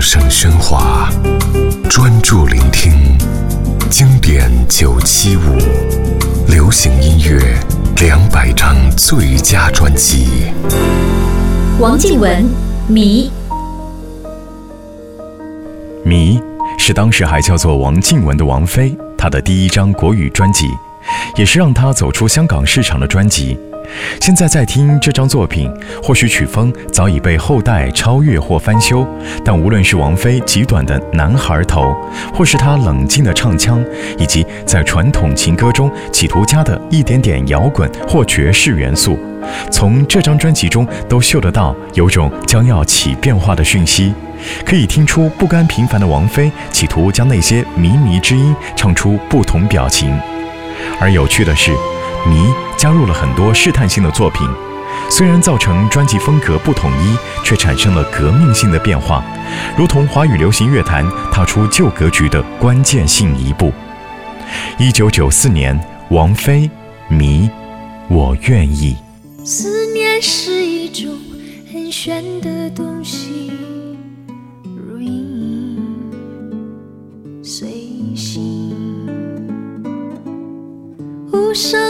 声喧哗，专注聆听经典九七五，流行音乐两百张最佳专辑。王靖雯，迷。迷是当时还叫做王靖雯的王菲，她的第一张国语专辑，也是让她走出香港市场的专辑。现在在听这张作品，或许曲风早已被后代超越或翻修，但无论是王菲极短的男孩头，或是她冷静的唱腔，以及在传统情歌中企图加的一点点摇滚或爵士元素，从这张专辑中都嗅得到有种将要起变化的讯息，可以听出不甘平凡的王菲企图将那些靡靡之音唱出不同表情。而有趣的是。迷加入了很多试探性的作品，虽然造成专辑风格不统一，却产生了革命性的变化，如同华语流行乐坛踏出旧格局的关键性一步。一九九四年，王菲《迷》，我愿意。思念是一种很玄的东西，如影随形，无声。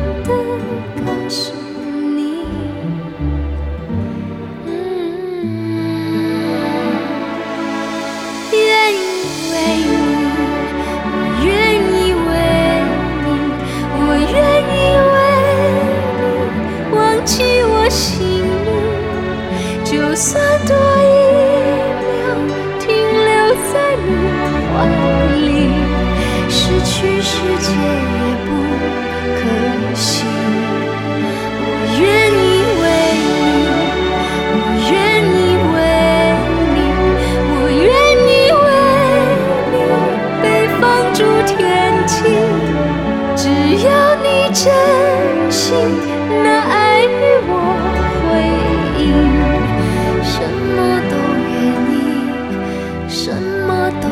记我姓名，就算多一秒停留在你怀里，失去世界。只要你真心拿爱与我回应什么都愿意什么都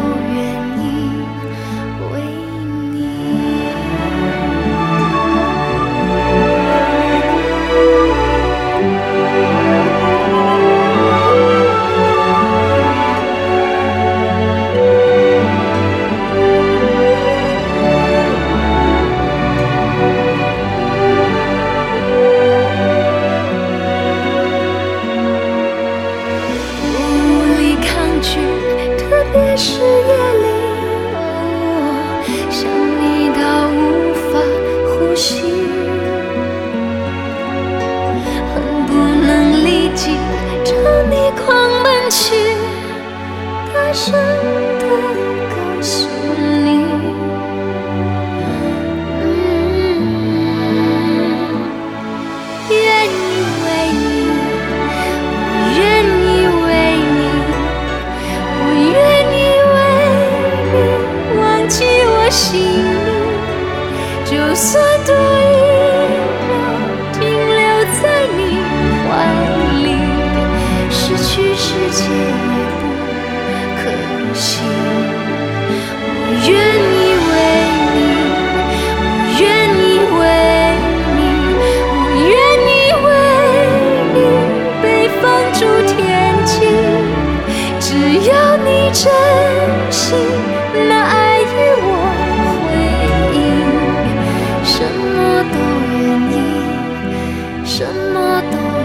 真的告诉你嗯愿意为你我愿意为你我愿意为你忘记我姓名就算多一秒停留在你怀里失去世界。真心拿爱与我回应，什么都愿意，什么都。